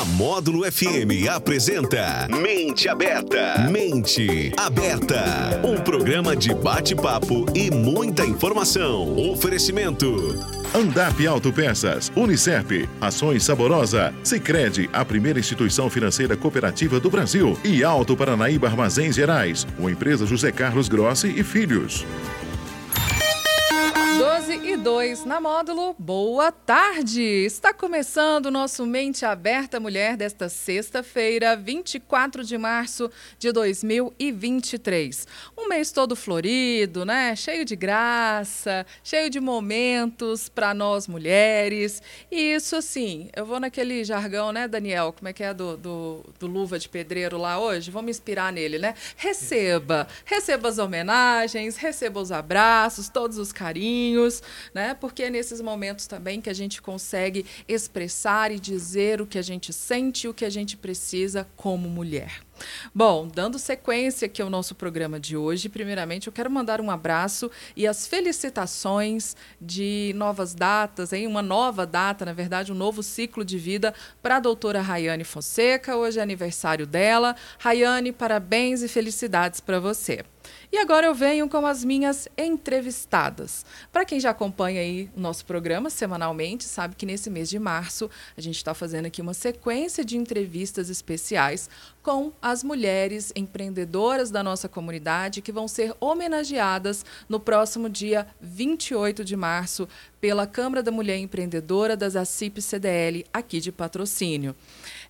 A Módulo FM apresenta Mente Aberta. Mente Aberta. Um programa de bate-papo e muita informação. Oferecimento. Andap Autopeças, Unicep, Ações Saborosa, Sicredi, a primeira instituição financeira cooperativa do Brasil e Alto Paranaíba Armazéns Gerais, uma empresa José Carlos Grossi e Filhos. 12 e 2 na módulo. Boa tarde! Está começando o nosso Mente Aberta Mulher desta sexta-feira, 24 de março de 2023. Um mês todo florido, né? Cheio de graça, cheio de momentos para nós mulheres. E isso, assim, eu vou naquele jargão, né, Daniel? Como é que é do, do, do Luva de Pedreiro lá hoje? Vamos me inspirar nele, né? Receba! Receba as homenagens, receba os abraços, todos os carinhos né? Porque é nesses momentos também que a gente consegue expressar e dizer o que a gente sente, o que a gente precisa como mulher. Bom, dando sequência aqui ao nosso programa de hoje, primeiramente eu quero mandar um abraço e as felicitações de novas datas, hein? uma nova data, na verdade, um novo ciclo de vida para a doutora Rayane Fonseca. Hoje é aniversário dela. Rayane, parabéns e felicidades para você. E agora eu venho com as minhas entrevistadas. Para quem já acompanha aí o nosso programa semanalmente, sabe que nesse mês de março a gente está fazendo aqui uma sequência de entrevistas especiais com as mulheres empreendedoras da nossa comunidade que vão ser homenageadas no próximo dia 28 de março pela Câmara da Mulher Empreendedora das ACIP CDL aqui de patrocínio.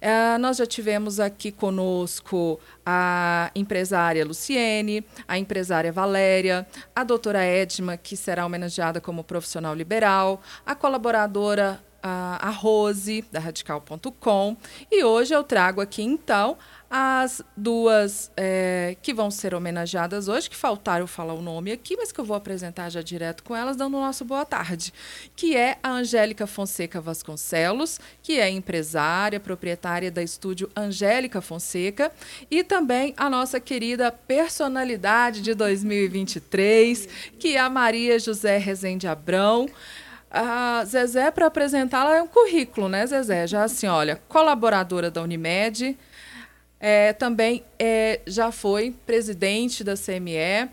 É, nós já tivemos aqui conosco a empresária Luciene, a empresária Valéria, a doutora Edma, que será homenageada como profissional liberal, a colaboradora a, Rose, da Radical.com. E hoje eu trago aqui, então, as duas é, que vão ser homenageadas hoje, que faltaram falar o nome aqui, mas que eu vou apresentar já direto com elas, dando o nosso boa tarde, que é a Angélica Fonseca Vasconcelos, que é empresária, proprietária da estúdio Angélica Fonseca, e também a nossa querida personalidade de 2023, que é a Maria José Rezende Abrão. A Zezé, para apresentá-la, é um currículo, né, Zezé? Já assim, olha, colaboradora da Unimed, é, também é, já foi presidente da CME,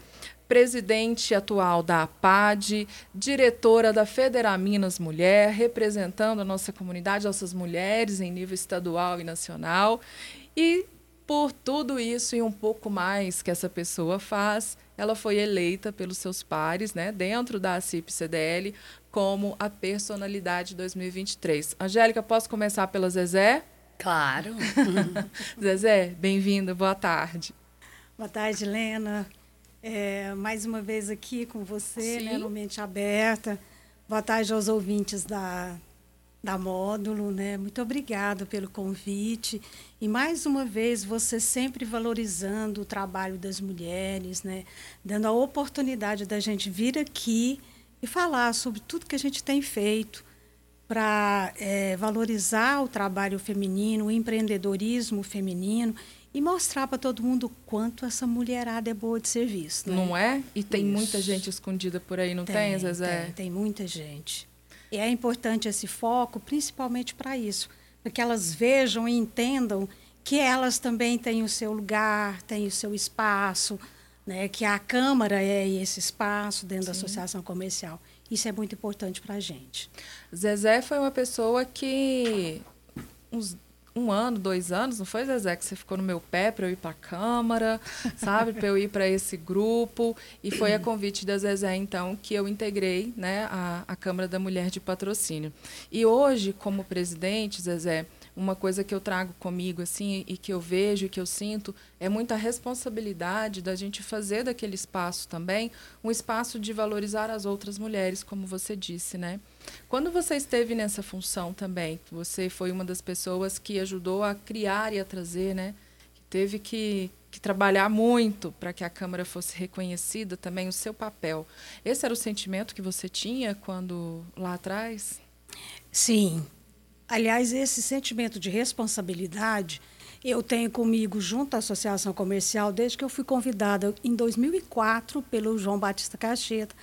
presidente atual da APAD, diretora da Federaminas Mulher, representando a nossa comunidade, nossas mulheres em nível estadual e nacional. E por tudo isso e um pouco mais que essa pessoa faz, ela foi eleita pelos seus pares, né, dentro da CIP-CDL, como a personalidade 2023. Angélica, posso começar pela Zezé? Claro. Zezé, bem-vinda, boa tarde. Boa tarde, Helena. É, mais uma vez aqui com você, né, no Mente Aberta. Boa tarde aos ouvintes da, da Módulo, né? Muito obrigada pelo convite. E mais uma vez, você sempre valorizando o trabalho das mulheres, né? Dando a oportunidade da gente vir aqui e falar sobre tudo que a gente tem feito para é, valorizar o trabalho feminino, o empreendedorismo feminino e mostrar para todo mundo quanto essa mulherada é boa de serviço. Né? Não é? E tem Isso. muita gente escondida por aí, não tem, tem Zezé? Tem, tem muita gente. E é importante esse foco, principalmente para isso, para que elas vejam e entendam que elas também têm o seu lugar, têm o seu espaço, né? que a Câmara é esse espaço dentro Sim. da associação comercial. Isso é muito importante para a gente. Zezé foi uma pessoa que uns um ano, dois anos, não foi, Zezé, que você ficou no meu pé para eu ir para a Câmara, sabe, para eu ir para esse grupo. E foi a convite da Zezé, então, que eu integrei né, a, a Câmara da Mulher de Patrocínio. E hoje, como presidente, Zezé, uma coisa que eu trago comigo assim e que eu vejo e que eu sinto é muita responsabilidade da gente fazer daquele espaço também um espaço de valorizar as outras mulheres, como você disse, né? Quando você esteve nessa função também, você foi uma das pessoas que ajudou a criar e a trazer, né? Que teve que, que trabalhar muito para que a Câmara fosse reconhecida também o seu papel. Esse era o sentimento que você tinha quando lá atrás? Sim, Aliás, esse sentimento de responsabilidade eu tenho comigo junto à Associação Comercial desde que eu fui convidada em 2004 pelo João Batista Cacheta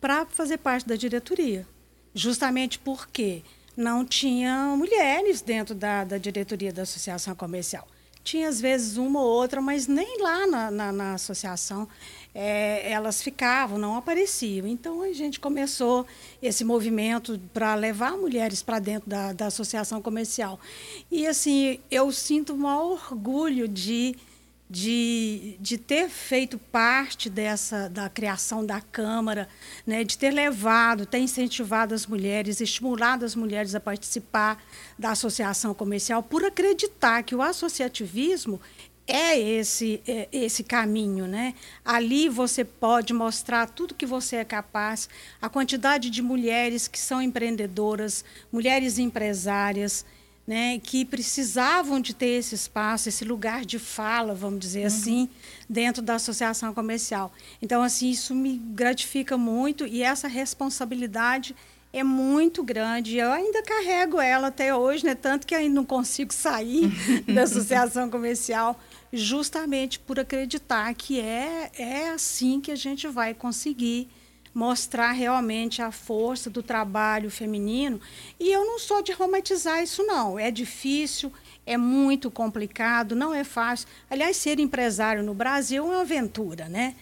para fazer parte da diretoria. Justamente porque não tinha mulheres dentro da, da diretoria da associação comercial. Tinha, às vezes, uma ou outra, mas nem lá na, na, na associação é, elas ficavam, não apareciam. Então, a gente começou esse movimento para levar mulheres para dentro da, da associação comercial. E, assim, eu sinto um orgulho de de, de ter feito parte dessa da criação da Câmara, né, de ter levado, ter incentivado as mulheres, estimulado as mulheres a participar da associação comercial, por acreditar que o associativismo é esse é esse caminho, né? Ali você pode mostrar tudo que você é capaz, a quantidade de mulheres que são empreendedoras, mulheres empresárias, né, que precisavam de ter esse espaço, esse lugar de fala, vamos dizer uhum. assim, dentro da associação comercial. Então, assim, isso me gratifica muito e essa responsabilidade é muito grande. Eu ainda carrego ela até hoje, né, tanto que ainda não consigo sair da associação comercial, justamente por acreditar que é, é assim que a gente vai conseguir mostrar realmente a força do trabalho feminino. E eu não sou de romantizar isso, não. É difícil, é muito complicado, não é fácil. Aliás, ser empresário no Brasil é uma aventura, né?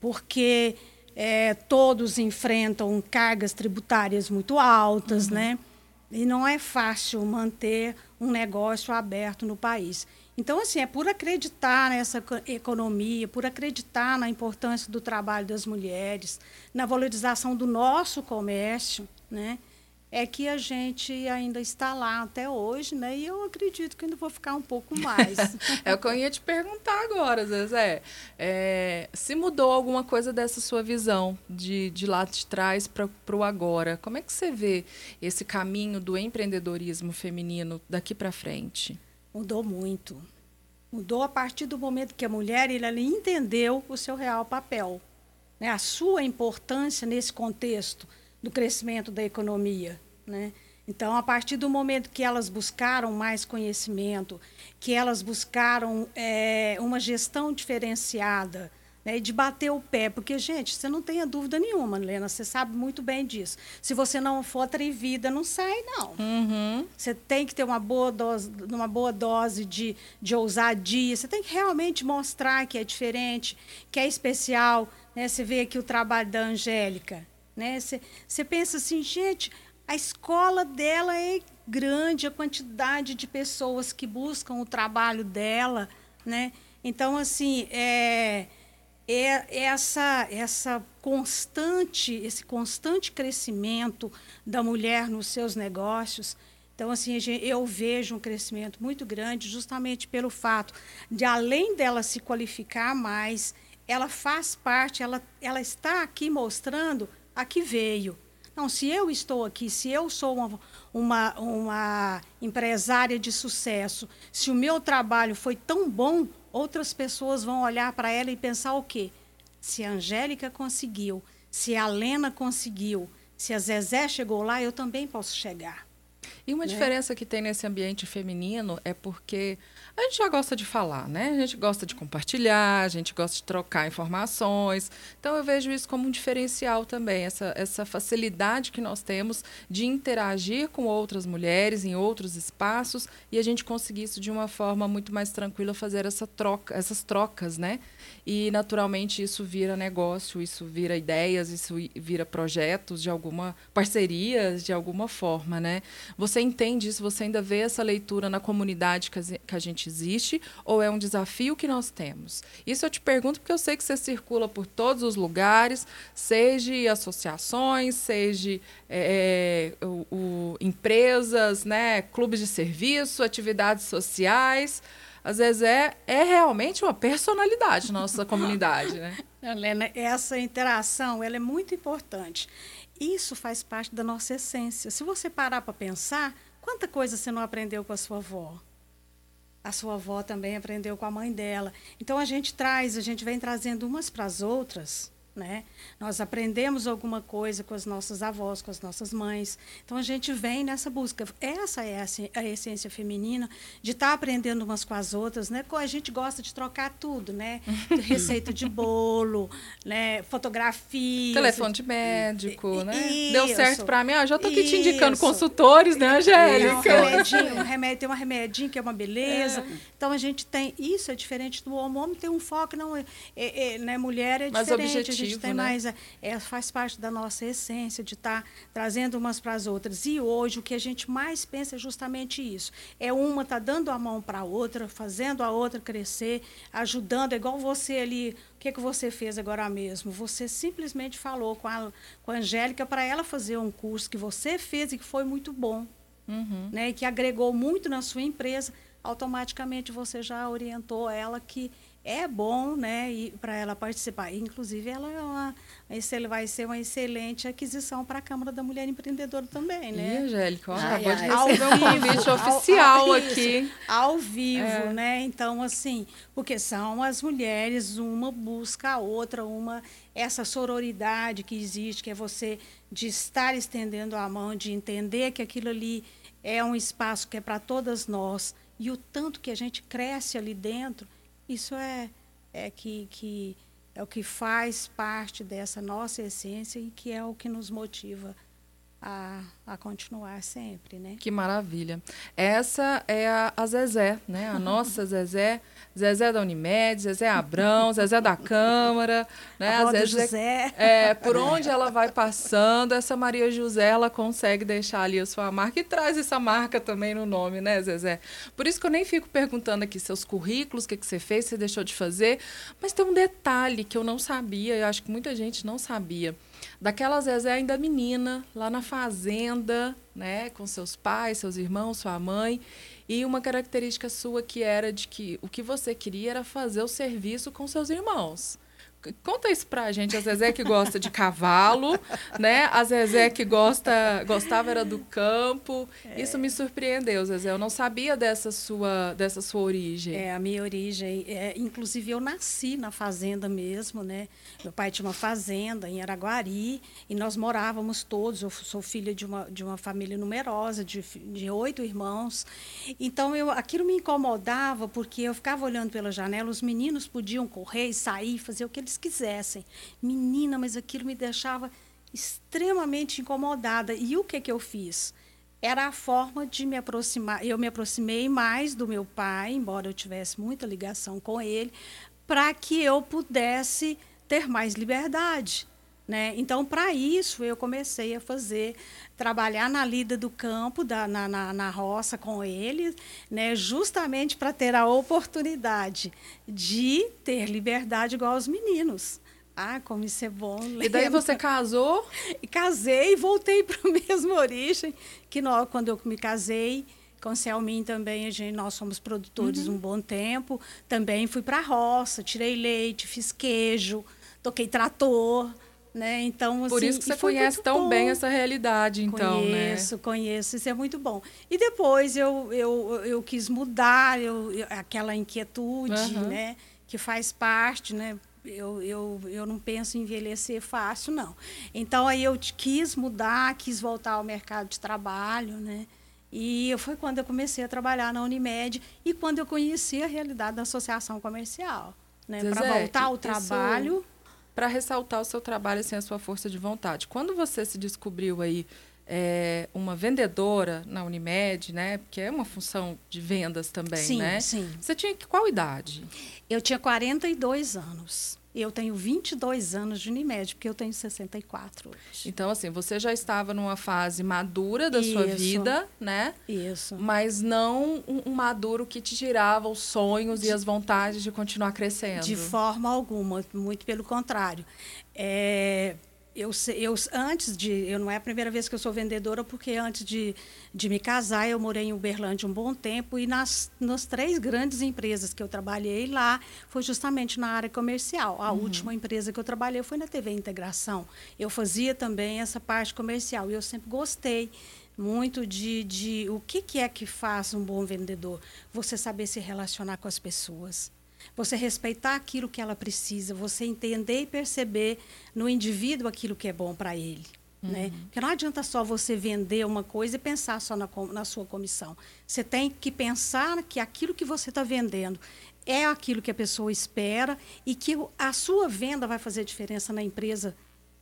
Porque é, todos enfrentam cargas tributárias muito altas, uhum. né? E não é fácil manter um negócio aberto no país. Então, assim, é por acreditar nessa economia, por acreditar na importância do trabalho das mulheres, na valorização do nosso comércio, né? É que a gente ainda está lá até hoje, né? E eu acredito que ainda vou ficar um pouco mais. é o que eu ia te perguntar agora, Zezé. É, se mudou alguma coisa dessa sua visão de, de lá de trás para o agora? Como é que você vê esse caminho do empreendedorismo feminino daqui para frente? Mudou muito. Mudou a partir do momento que a mulher ele, entendeu o seu real papel, né? a sua importância nesse contexto do crescimento da economia. Né? Então, a partir do momento que elas buscaram mais conhecimento, que elas buscaram é, uma gestão diferenciada, né, de bater o pé, porque, gente, você não tenha dúvida nenhuma, Helena, você sabe muito bem disso. Se você não for atrevida, não sai, não. Uhum. Você tem que ter uma boa dose, uma boa dose de, de ousadia, você tem que realmente mostrar que é diferente, que é especial. Né? Você vê aqui o trabalho da Angélica. Né? Você, você pensa assim, gente, a escola dela é grande, a quantidade de pessoas que buscam o trabalho dela, né? Então, assim, é, é essa essa constante esse constante crescimento da mulher nos seus negócios. Então assim eu vejo um crescimento muito grande justamente pelo fato de além dela se qualificar mais ela faz parte ela ela está aqui mostrando a que veio. Não se eu estou aqui se eu sou uma, uma, uma empresária de sucesso se o meu trabalho foi tão bom outras pessoas vão olhar para ela e pensar o quê? Se a Angélica conseguiu, se a Lena conseguiu, se a Zezé chegou lá, eu também posso chegar. E uma né? diferença que tem nesse ambiente feminino é porque a gente já gosta de falar, né? A gente gosta de compartilhar, a gente gosta de trocar informações. Então eu vejo isso como um diferencial também, essa, essa facilidade que nós temos de interagir com outras mulheres em outros espaços e a gente conseguir isso de uma forma muito mais tranquila, fazer essa troca, essas trocas, né? E naturalmente isso vira negócio, isso vira ideias, isso vira projetos de alguma parcerias de alguma forma, né? Você entende isso? Você ainda vê essa leitura na comunidade que a gente existe ou é um desafio que nós temos? Isso eu te pergunto porque eu sei que você circula por todos os lugares, seja associações, seja é, é, o, o, empresas, né, clubes de serviço, atividades sociais. Às vezes é, é realmente uma personalidade na nossa comunidade, né? Helena, essa interação ela é muito importante. Isso faz parte da nossa essência. Se você parar para pensar, quanta coisa você não aprendeu com a sua avó? a sua avó também aprendeu com a mãe dela. Então a gente traz, a gente vem trazendo umas para as outras, né? Nós aprendemos alguma coisa com as nossas avós, com as nossas mães. Então a gente vem nessa busca. Essa é a, essência feminina de estar tá aprendendo umas com as outras, né? A gente gosta de trocar tudo, né? Receita de bolo, né? Fotografia. Telefone de médico, né? Isso, Deu certo para mim. Ah, já estou aqui te indicando consultores, né, Angélica? Um remedinho, um remédio, tem uma remedinho que é uma beleza. É. Então a gente tem. Isso é diferente do homem. O homem tem um foco, não é, é, é né? Mulher é diferente. Gente tem né? mais. É, é, faz parte da nossa essência de estar tá trazendo umas para as outras. E hoje o que a gente mais pensa é justamente isso. É uma tá dando a mão para a outra, fazendo a outra crescer, ajudando, é igual você ali. O que, que você fez agora mesmo? Você simplesmente falou com a, com a Angélica para ela fazer um curso que você fez e que foi muito bom. Uhum. Né, e que agregou muito na sua empresa, automaticamente você já orientou ela que é bom, né, para ela participar. Inclusive, ela é uma, vai ser uma excelente aquisição para a Câmara da Mulher Empreendedora também, né? Ih, Angélica, acabou de receber um convite oficial ao, ao, aqui. Isso, ao vivo, é. né? Então, assim, porque são as mulheres, uma busca a outra, uma essa sororidade que existe, que é você de estar estendendo a mão, de entender que aquilo ali é um espaço que é para todas nós e o tanto que a gente cresce ali dentro isso é, é que, que é o que faz parte dessa nossa essência e que é o que nos motiva a, a continuar sempre, né? Que maravilha. Essa é a, a Zezé, né? A nossa Zezé, Zezé da Unimed, Zezé Abrão, Zezé da Câmara, né? A, a Zezé, José. É, por onde ela vai passando, essa Maria José, ela consegue deixar ali a sua marca e traz essa marca também no nome, né, Zezé? Por isso que eu nem fico perguntando aqui seus currículos, o que, que você fez, você deixou de fazer, mas tem um detalhe que eu não sabia, eu acho que muita gente não sabia daquela Zezé ainda menina, lá na fazenda, né, com seus pais, seus irmãos, sua mãe, e uma característica sua que era de que o que você queria era fazer o serviço com seus irmãos. Conta isso pra gente. A Zezé que gosta de cavalo, né? A Zezé que gosta, gostava era do campo. É. Isso me surpreendeu, Zezé. Eu não sabia dessa sua, dessa sua origem. É, a minha origem. É, inclusive, eu nasci na fazenda mesmo, né? Meu pai tinha uma fazenda em Araguari e nós morávamos todos. Eu sou filha de uma, de uma família numerosa, de, de oito irmãos. Então, eu, aquilo me incomodava porque eu ficava olhando pela janela, os meninos podiam correr e sair, fazer o que eles quisessem. Menina, mas aquilo me deixava extremamente incomodada. E o que, que eu fiz? Era a forma de me aproximar. Eu me aproximei mais do meu pai, embora eu tivesse muita ligação com ele, para que eu pudesse ter mais liberdade. Né? Então, para isso, eu comecei a fazer, trabalhar na lida do campo, da, na, na, na roça com ele, né? justamente para ter a oportunidade de ter liberdade igual aos meninos. Ah, como isso é bom. E daí você casou? Casei e voltei para a mesma origem, que nós, quando eu me casei, com o Selmin também, a gente, nós somos produtores uhum. um bom tempo. Também fui para a roça, tirei leite, fiz queijo, toquei trator. Né? Então, assim, Por isso que você conhece tão bom. bem essa realidade, então, conheço, né? Conheço, conheço. Isso é muito bom. E depois eu, eu, eu quis mudar eu, eu aquela inquietude, uhum. né? Que faz parte, né? Eu, eu, eu não penso em envelhecer fácil, não. Então, aí eu quis mudar, quis voltar ao mercado de trabalho, né? E foi quando eu comecei a trabalhar na Unimed e quando eu conheci a realidade da associação comercial. Né? Para voltar ao trabalho... Isso para ressaltar o seu trabalho assim, a sua força de vontade. Quando você se descobriu aí é, uma vendedora na Unimed, né? Porque é uma função de vendas também, sim, né? Sim, Você tinha qual idade? Eu tinha 42 anos. Eu tenho 22 anos de Unimed, porque eu tenho 64 hoje. Então, assim, você já estava numa fase madura da Isso. sua vida, né? Isso. Mas não um, maduro que te tirava os sonhos de, e as vontades de continuar crescendo. De forma alguma, muito pelo contrário. É, eu, eu antes de eu não é a primeira vez que eu sou vendedora porque antes de, de me casar eu morei em Uberlândia um bom tempo e nas, nas três grandes empresas que eu trabalhei lá foi justamente na área comercial. A uhum. última empresa que eu trabalhei foi na TV Integração. Eu fazia também essa parte comercial e eu sempre gostei muito de, de o que, que é que faz um bom vendedor? Você saber se relacionar com as pessoas Você respeitar aquilo que ela precisa, você entender e perceber no indivíduo aquilo que é bom para ele. Né? Uhum. Né? Porque não adianta só você vender uma coisa e pensar só na, na sua comissão. Você tem que pensar que aquilo que você está vendendo é aquilo que a pessoa espera e que a sua venda vai fazer diferença na empresa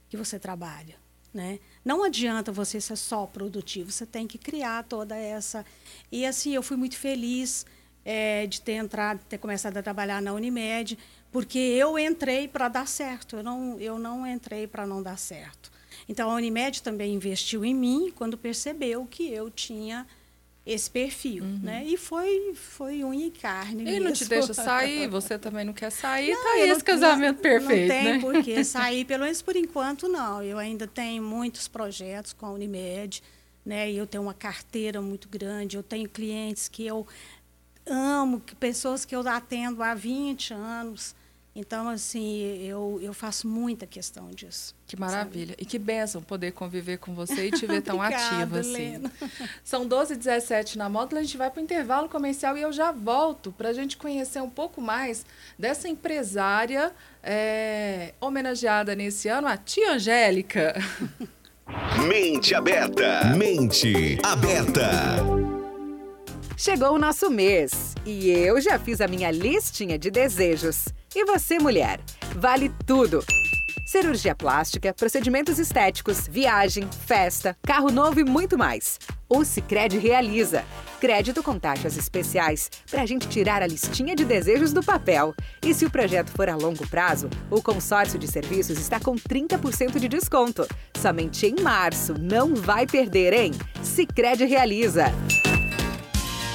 que você trabalha. Né? Não adianta você ser só produtivo, você tem que criar toda essa. E assim, eu fui muito feliz é, de ter entrado, ter começado a trabalhar na Unimed, porque eu entrei para dar certo, eu não, eu não entrei para não dar certo. Então, a Unimed também investiu em mim quando percebeu que eu tinha esse perfil, uhum. né? E foi, foi unha e carne Ele não te deixa sair, você também não quer sair, não, tá aí esse casamento não, perfeito, Não tem né? por que sair, pelo menos por enquanto não. Eu ainda tenho muitos projetos com a Unimed, né? E eu tenho uma carteira muito grande, eu tenho clientes que eu amo, que pessoas que eu atendo há 20 anos, então, assim, eu, eu faço muita questão disso. Que maravilha. Sabe? E que bênção poder conviver com você e te ver tão Obrigada, ativa assim. Lena. São 12 h 17 na módula, a gente vai para o intervalo comercial e eu já volto para a gente conhecer um pouco mais dessa empresária é, homenageada nesse ano, a tia Angélica. Mente aberta. Mente aberta. Chegou o nosso mês e eu já fiz a minha listinha de desejos. E você, mulher? Vale tudo! Cirurgia plástica, procedimentos estéticos, viagem, festa, carro novo e muito mais. O Cicred realiza. Crédito com taxas especiais para a gente tirar a listinha de desejos do papel. E se o projeto for a longo prazo, o consórcio de serviços está com 30% de desconto. Somente em março. Não vai perder, hein? Cicred realiza.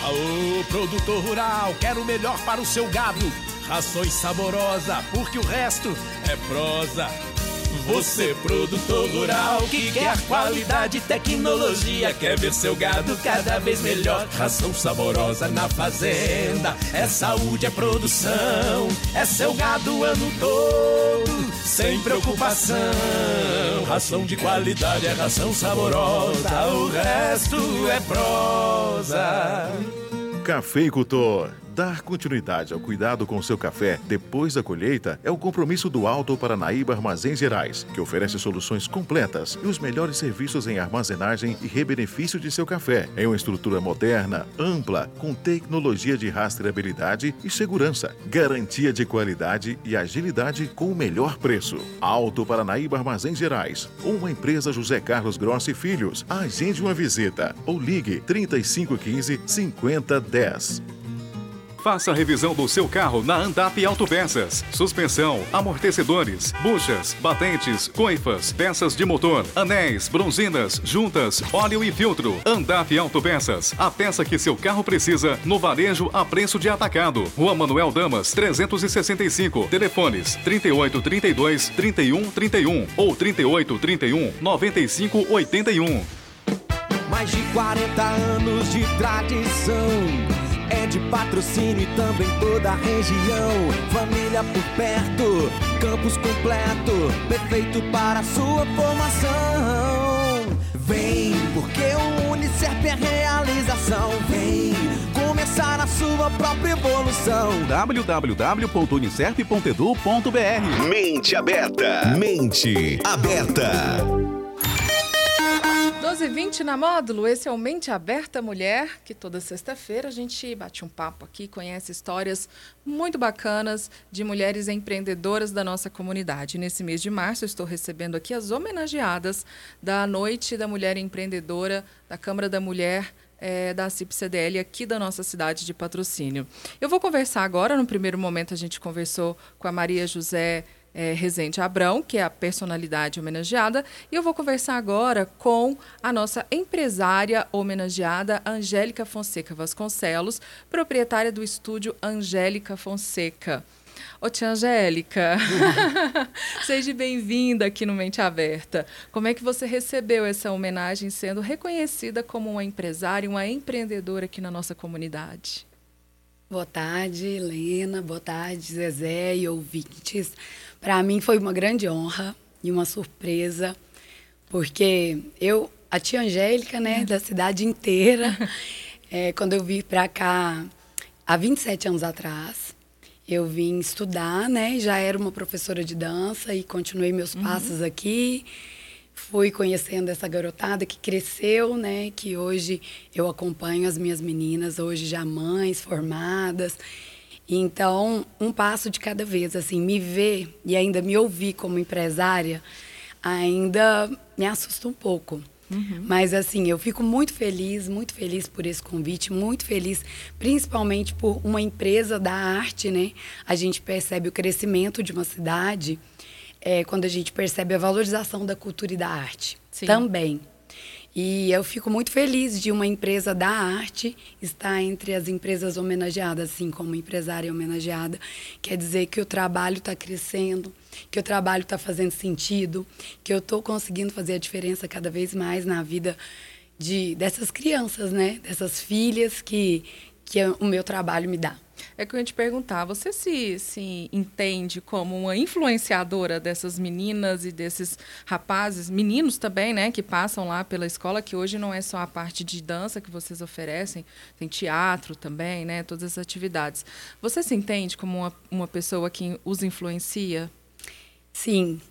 Aô, produtor rural, quero o melhor para o seu gado. Rações saborosa, porque o resto é prosa. Você, produtor rural, que quer qualidade e tecnologia, quer ver seu gado cada vez melhor. Ração saborosa na fazenda, é saúde, é produção, é seu gado o ano todo, sem preocupação. Ração de qualidade é ração saborosa, o resto é prosa. Cafeicultor Dar continuidade ao cuidado com seu café depois da colheita é o compromisso do Alto Paranaíba Armazéns Gerais, que oferece soluções completas e os melhores serviços em armazenagem e rebenefício de seu café, em uma estrutura moderna, ampla, com tecnologia de rastreabilidade e segurança, garantia de qualidade e agilidade com o melhor preço. Alto Paranaíba Armazéns Gerais, uma empresa José Carlos Grossi Filhos. Agende uma visita ou ligue 3515 5010. Faça a revisão do seu carro na Andap Autopeças. Suspensão, amortecedores, buchas, batentes, coifas, peças de motor, anéis, bronzinas, juntas, óleo e filtro. Andap Autopeças. A peça que seu carro precisa no varejo a preço de atacado. Rua Manuel Damas, 365. Telefones 3832 3131 ou 3831 9581. Mais de 40 anos de tradição é de patrocínio e também toda a região. Família por perto, campus completo, perfeito para a sua formação. Vem, porque o Unicef é realização. Vem começar a sua própria evolução. www.unicef.edu.br Mente aberta. Mente aberta. 12h20 na módulo, esse é o Mente Aberta Mulher, que toda sexta-feira a gente bate um papo aqui, conhece histórias muito bacanas de mulheres empreendedoras da nossa comunidade. Nesse mês de março, estou recebendo aqui as homenageadas da Noite da Mulher Empreendedora da Câmara da Mulher é, da CIP-CDL aqui da nossa cidade de patrocínio. Eu vou conversar agora, no primeiro momento a gente conversou com a Maria José é, Rezende Abrão, que é a personalidade homenageada, e eu vou conversar agora com a nossa empresária homenageada, Angélica Fonseca Vasconcelos, proprietária do estúdio Angélica Fonseca. Ô tia Angélica, seja bem-vinda aqui no Mente Aberta. Como é que você recebeu essa homenagem sendo reconhecida como uma empresária, uma empreendedora aqui na nossa comunidade? Boa tarde, Helena. Boa tarde, Zezé e ouvintes. Para mim foi uma grande honra e uma surpresa, porque eu, a tia Angélica, né, da cidade inteira, é, quando eu vim para cá há 27 anos atrás, eu vim estudar, né? Já era uma professora de dança e continuei meus uhum. passos aqui. Fui conhecendo essa garotada que cresceu, né? Que hoje eu acompanho as minhas meninas, hoje já mães formadas. Então, um passo de cada vez, assim, me ver e ainda me ouvir como empresária, ainda me assusta um pouco. Uhum. Mas assim, eu fico muito feliz, muito feliz por esse convite, muito feliz, principalmente por uma empresa da arte, né? A gente percebe o crescimento de uma cidade é, quando a gente percebe a valorização da cultura e da arte Sim. também. E eu fico muito feliz de uma empresa da arte estar entre as empresas homenageadas, assim como empresária homenageada. Quer dizer que o trabalho está crescendo, que o trabalho está fazendo sentido, que eu estou conseguindo fazer a diferença cada vez mais na vida de dessas crianças, né? Dessas filhas que, que o meu trabalho me dá. É que eu ia te perguntar, você se, se entende como uma influenciadora dessas meninas e desses rapazes, meninos também, né, que passam lá pela escola, que hoje não é só a parte de dança que vocês oferecem, tem teatro também, né, todas as atividades. Você se entende como uma, uma pessoa que os influencia? Sim.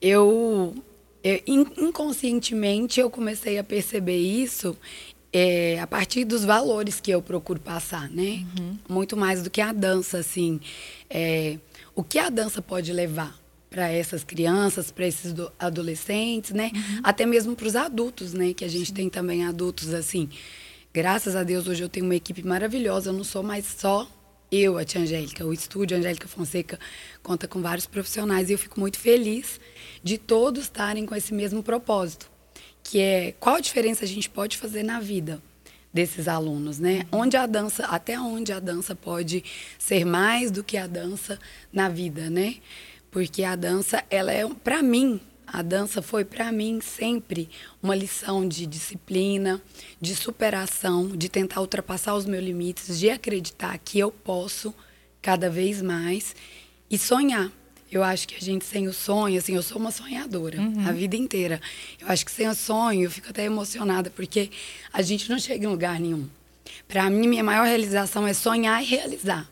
Eu, eu inconscientemente eu comecei a perceber isso é, a partir dos valores que eu procuro passar, né? Uhum. Muito mais do que a dança, assim. É, o que a dança pode levar para essas crianças, para esses adolescentes, né? Uhum. Até mesmo para os adultos, né? Que a gente Sim. tem também adultos, assim. Graças a Deus, hoje eu tenho uma equipe maravilhosa. Eu não sou mais só eu, a Tia Angélica. O estúdio Angélica Fonseca conta com vários profissionais e eu fico muito feliz de todos estarem com esse mesmo propósito que é qual a diferença a gente pode fazer na vida desses alunos, né? Uhum. Onde a dança, até onde a dança pode ser mais do que a dança na vida, né? Porque a dança, ela é para mim, a dança foi para mim sempre uma lição de disciplina, de superação, de tentar ultrapassar os meus limites, de acreditar que eu posso cada vez mais e sonhar eu acho que a gente sem o sonho, assim, eu sou uma sonhadora uhum. a vida inteira. Eu acho que sem o sonho, eu fico até emocionada, porque a gente não chega em lugar nenhum. Para mim, minha maior realização é sonhar e realizar.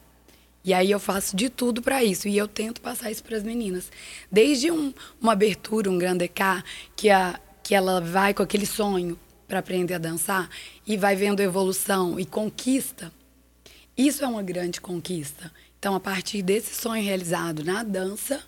E aí eu faço de tudo para isso. E eu tento passar isso para as meninas. Desde um, uma abertura, um grande K, que, a, que ela vai com aquele sonho para aprender a dançar e vai vendo evolução e conquista. Isso é uma grande conquista. Então, a partir desse sonho realizado na dança,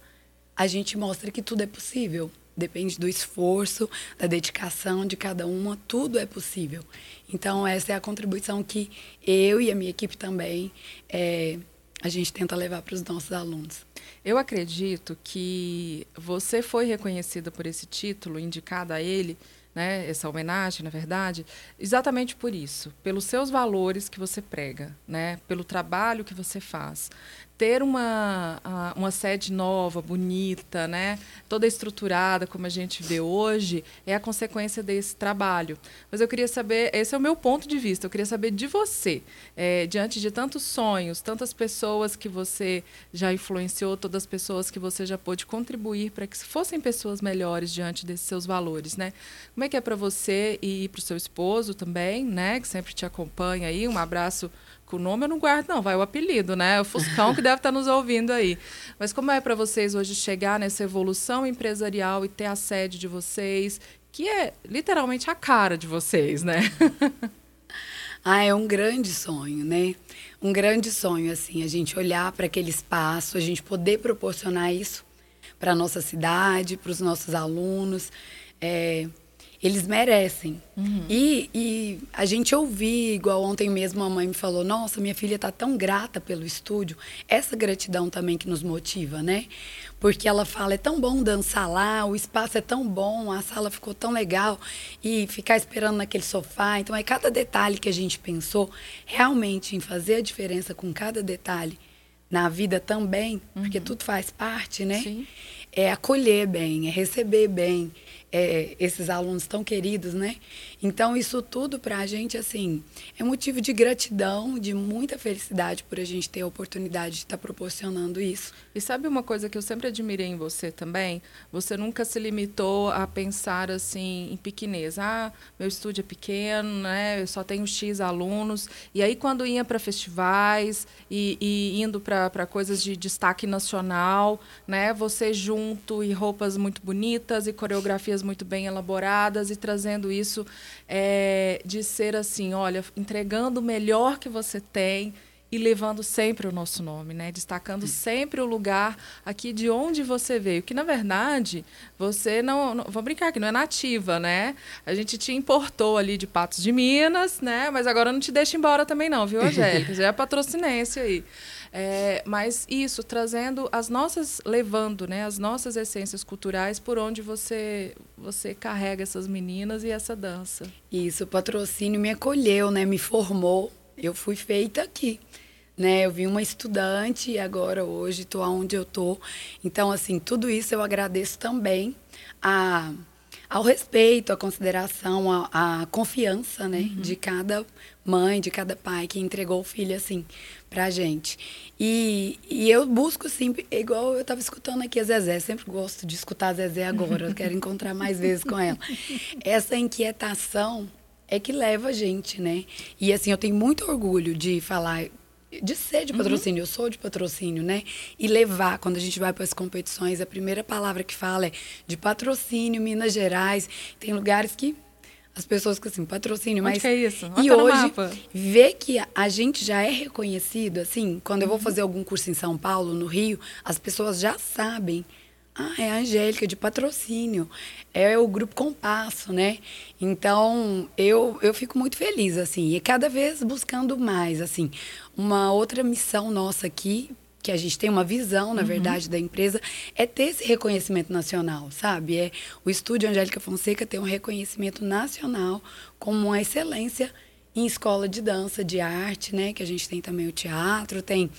a gente mostra que tudo é possível. Depende do esforço, da dedicação de cada uma, tudo é possível. Então, essa é a contribuição que eu e a minha equipe também é, a gente tenta levar para os nossos alunos. Eu acredito que você foi reconhecida por esse título, indicada a ele, né, essa homenagem, na verdade, exatamente por isso, pelos seus valores que você prega, né, pelo trabalho que você faz ter uma, uma sede nova, bonita, né? toda estruturada, como a gente vê hoje, é a consequência desse trabalho. Mas eu queria saber, esse é o meu ponto de vista, eu queria saber de você, é, diante de tantos sonhos, tantas pessoas que você já influenciou, todas as pessoas que você já pôde contribuir para que fossem pessoas melhores diante desses seus valores. Né? Como é que é para você e para o seu esposo também, né? que sempre te acompanha aí? Um abraço o nome eu não guardo, não, vai o apelido, né? O Fuscão que deve estar nos ouvindo aí. Mas como é para vocês hoje chegar nessa evolução empresarial e ter a sede de vocês, que é literalmente a cara de vocês, né? ah, é um grande sonho, né? Um grande sonho, assim, a gente olhar para aquele espaço, a gente poder proporcionar isso para a nossa cidade, para os nossos alunos. É, eles merecem. Uhum. E, e a gente ouvir, igual ontem mesmo a mãe me falou, nossa, minha filha está tão grata pelo estúdio. Essa gratidão também que nos motiva, né? Porque ela fala, é tão bom dançar lá, o espaço é tão bom, a sala ficou tão legal, e ficar esperando naquele sofá. Então, é cada detalhe que a gente pensou realmente em fazer a diferença com cada detalhe na vida também, uhum. porque tudo faz parte, né? Sim é acolher bem, é receber bem é, esses alunos tão queridos, né? Então, isso tudo para a gente, assim, é motivo de gratidão, de muita felicidade por a gente ter a oportunidade de estar tá proporcionando isso. E sabe uma coisa que eu sempre admirei em você também? Você nunca se limitou a pensar, assim, em pequenez. Ah, meu estúdio é pequeno, né? Eu só tenho X alunos. E aí, quando ia para festivais e, e indo para coisas de destaque nacional, né? Você junto e roupas muito bonitas e coreografias muito bem elaboradas e trazendo isso é, de ser assim, olha, entregando o melhor que você tem e levando sempre o nosso nome, né? Destacando sempre o lugar aqui de onde você veio, que na verdade você não, não vou brincar que não é nativa, né? A gente te importou ali de Patos de Minas, né? Mas agora não te deixa embora também não, viu, Angélica? Já é patrocinense aí. É, mas isso, trazendo as nossas, levando né, as nossas essências culturais por onde você, você carrega essas meninas e essa dança. Isso, o patrocínio me acolheu, né, me formou. Eu fui feita aqui. Né, eu vim uma estudante e agora hoje estou onde eu estou. Então, assim, tudo isso eu agradeço também a ao respeito, à consideração, à, à confiança, né, uhum. de cada mãe, de cada pai que entregou o filho assim pra gente. E, e eu busco sempre, igual eu estava escutando aqui a Zezé, sempre gosto de escutar a Zezé agora, eu quero encontrar mais vezes com ela. Essa inquietação é que leva a gente, né? E assim, eu tenho muito orgulho de falar de ser de uhum. patrocínio, uhum. eu sou de patrocínio, né? E levar, quando a gente vai para as competições, a primeira palavra que fala é de patrocínio, Minas Gerais. Tem lugares que as pessoas que assim, patrocínio, Onde mas. Que é isso? e hoje, ver que a gente já é reconhecido, assim, quando eu vou uhum. fazer algum curso em São Paulo, no Rio, as pessoas já sabem. Ah, é a Angélica de patrocínio. É o grupo Compasso, né? Então, eu, eu fico muito feliz, assim. E cada vez buscando mais, assim. Uma outra missão nossa aqui, que a gente tem uma visão, na uhum. verdade, da empresa, é ter esse reconhecimento nacional, sabe? É o estúdio Angélica Fonseca ter um reconhecimento nacional como uma excelência em escola de dança, de arte, né? Que a gente tem também o teatro, tem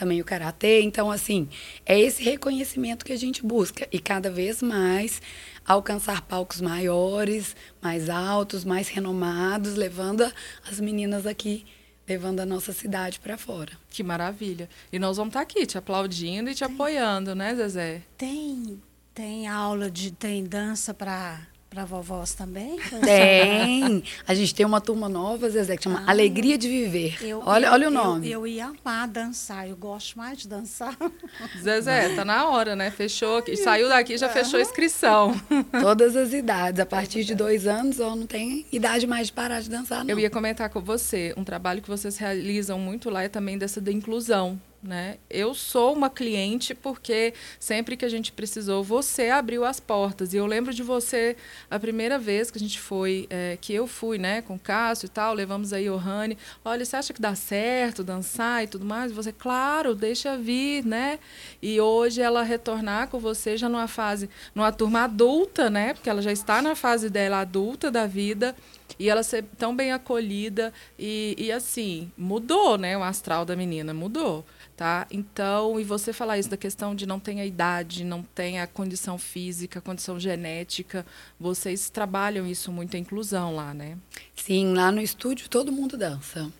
também o karatê. Então, assim, é esse reconhecimento que a gente busca e cada vez mais alcançar palcos maiores, mais altos, mais renomados, levando as meninas aqui levando a nossa cidade para fora. Que maravilha. E nós vamos estar tá aqui te aplaudindo e te tem, apoiando, né, Zezé? Tem, tem aula de tem dança para para vovós também? Tem. A gente tem uma turma nova, Zezé, que chama ah, Alegria de Viver. Eu, olha, eu, olha o nome. Eu, eu, ia lá dançar, eu gosto mais de dançar. Zezé, tá na hora, né? Fechou aqui. Saiu daqui, já fechou a inscrição. Todas as idades. A partir de dois anos, ou não tem idade mais de parar de dançar, não. Eu ia comentar com você, um trabalho que vocês realizam muito lá é também dessa da inclusão né? Eu sou uma cliente porque sempre que a gente precisou, você abriu as portas. E eu lembro de você a primeira vez que a gente foi, é, que eu fui, né, com o Cássio e tal, levamos aí o Rani. Olha, você acha que dá certo dançar e tudo mais? Você, claro, deixa vir, né? E hoje ela retornar com você já numa fase, numa turma adulta, né? Porque ela já está na fase dela adulta da vida e ela ser tão bem acolhida e, e assim mudou, né? O astral da menina mudou tá? Então, e você falar isso da questão de não ter a idade, não tem a condição física, a condição genética, vocês trabalham isso muito a inclusão lá, né? Sim, lá no estúdio todo mundo dança.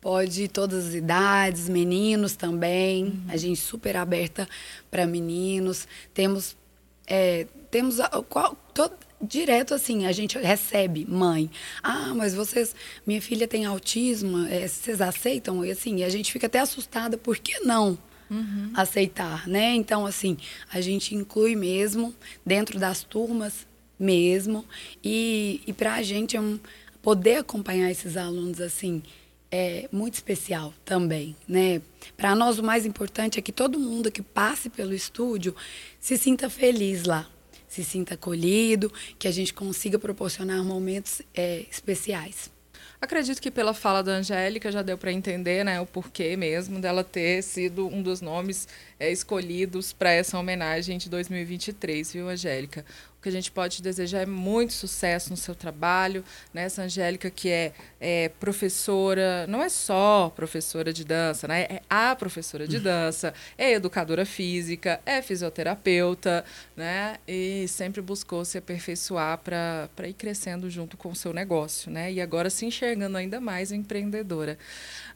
Pode todas as idades, meninos também. Uhum. A gente super aberta para meninos. Temos é, temos qual, todo, direto assim, a gente recebe, mãe. Ah, mas vocês, minha filha tem autismo, é, vocês aceitam? E assim, a gente fica até assustada, por que não? Uhum. aceitar, né? Então, assim, a gente inclui mesmo dentro das turmas mesmo e, e para a gente é um, poder acompanhar esses alunos assim é muito especial também, né? Para nós o mais importante é que todo mundo que passe pelo estúdio se sinta feliz lá, se sinta acolhido, que a gente consiga proporcionar momentos é, especiais. Acredito que pela fala da Angélica já deu para entender né, o porquê mesmo dela ter sido um dos nomes é, escolhidos para essa homenagem de 2023, viu, Angélica? Que a gente pode desejar é muito sucesso no seu trabalho. Né? Essa Angélica, que é, é professora, não é só professora de dança, né? é a professora de dança, é educadora física, é fisioterapeuta, né? e sempre buscou se aperfeiçoar para ir crescendo junto com o seu negócio. Né? E agora se enxergando ainda mais empreendedora.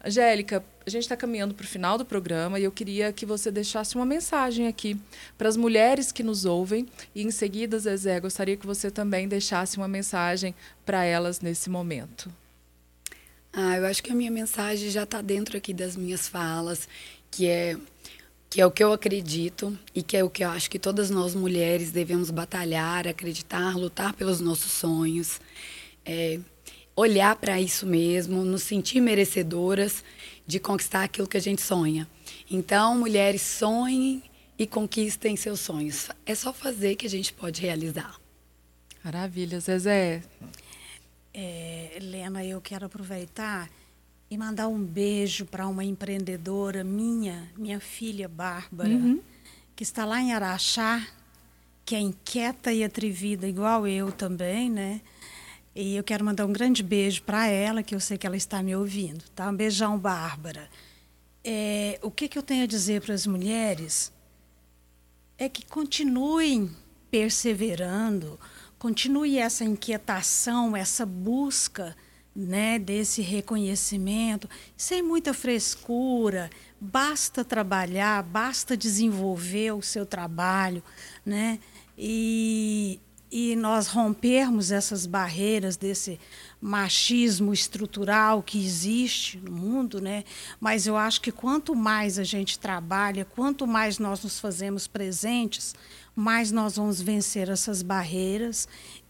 Angélica, a gente está caminhando para o final do programa e eu queria que você deixasse uma mensagem aqui para as mulheres que nos ouvem e em seguida, Zezé, gostaria que você também deixasse uma mensagem para elas nesse momento. Ah, eu acho que a minha mensagem já está dentro aqui das minhas falas, que é que é o que eu acredito e que é o que eu acho que todas nós mulheres devemos batalhar, acreditar, lutar pelos nossos sonhos. É, olhar para isso mesmo, nos sentir merecedoras de conquistar aquilo que a gente sonha. Então, mulheres, sonhem e conquistem seus sonhos. É só fazer que a gente pode realizar. Maravilha, Zezé. É, Helena, eu quero aproveitar e mandar um beijo para uma empreendedora minha, minha filha Bárbara, uhum. que está lá em Araxá, que é inquieta e atrevida, igual eu também, né? E eu quero mandar um grande beijo para ela, que eu sei que ela está me ouvindo. Tá? Um beijão, Bárbara. É, o que, que eu tenho a dizer para as mulheres é que continuem perseverando, continue essa inquietação, essa busca né, desse reconhecimento, sem muita frescura, basta trabalhar, basta desenvolver o seu trabalho, né? E, e nós rompermos essas barreiras desse machismo estrutural que existe no mundo, né? Mas eu acho que quanto mais a gente trabalha, quanto mais nós nos fazemos presentes, mais nós vamos vencer essas barreiras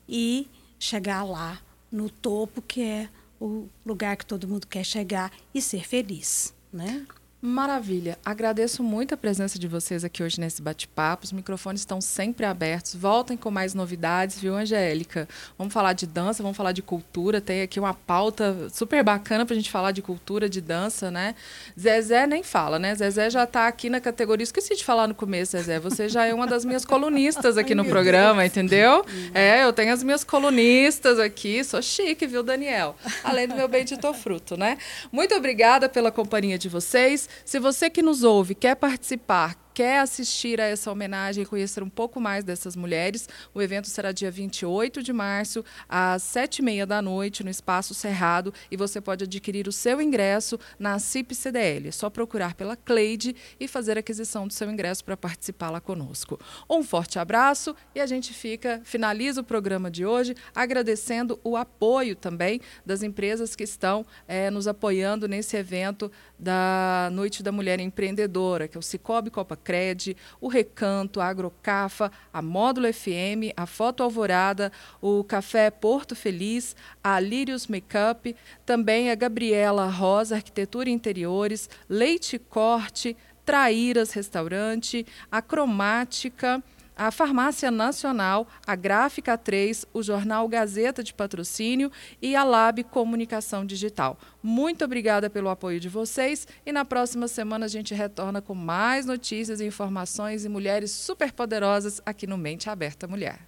e chegar lá no topo que é o lugar que todo mundo quer chegar e ser feliz, né? Maravilha. Agradeço muito a presença de vocês aqui hoje nesse bate-papo. Os microfones estão sempre abertos. Voltem com mais novidades, viu, Angélica? Vamos falar de dança, vamos falar de cultura. Tem aqui uma pauta super bacana para a gente falar de cultura, de dança, né? Zezé nem fala, né? Zezé já está aqui na categoria. Esqueci de falar no começo, Zezé. Você já é uma das minhas colunistas aqui no programa, entendeu? É, eu tenho as minhas colunistas aqui. Sou chique, viu, Daniel? Além do meu bendito fruto, né? Muito obrigada pela companhia de vocês. Se você que nos ouve quer participar, quer assistir a essa homenagem e conhecer um pouco mais dessas mulheres, o evento será dia 28 de março, às sete e meia da noite, no Espaço Cerrado, e você pode adquirir o seu ingresso na CIP CDL. É só procurar pela Cleide e fazer a aquisição do seu ingresso para participar lá conosco. Um forte abraço e a gente fica, finaliza o programa de hoje agradecendo o apoio também das empresas que estão é, nos apoiando nesse evento da Noite da Mulher Empreendedora, que é o Cicobi Copa Cred, o Recanto, a Agrocafa, a Módulo FM, a Foto Alvorada, o Café Porto Feliz, a Lírios Makeup, também a Gabriela Rosa Arquitetura e Interiores, Leite Corte, Traíras Restaurante, a Cromática, a Farmácia Nacional, a Gráfica 3, o Jornal Gazeta de Patrocínio e a Lab Comunicação Digital. Muito obrigada pelo apoio de vocês e na próxima semana a gente retorna com mais notícias, informações e mulheres superpoderosas aqui no Mente Aberta Mulher.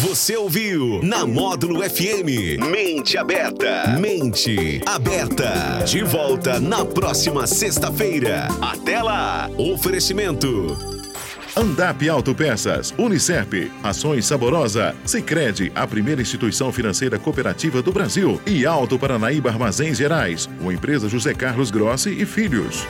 Você ouviu na Módulo FM Mente Aberta. Mente Aberta. De volta na próxima sexta-feira. Até lá. Oferecimento. Andap Autopeças, Unicep, Ações Saborosa, Sicredi, a primeira instituição financeira cooperativa do Brasil e Alto Paranaíba Armazéns Gerais, uma empresa José Carlos Grossi e Filhos.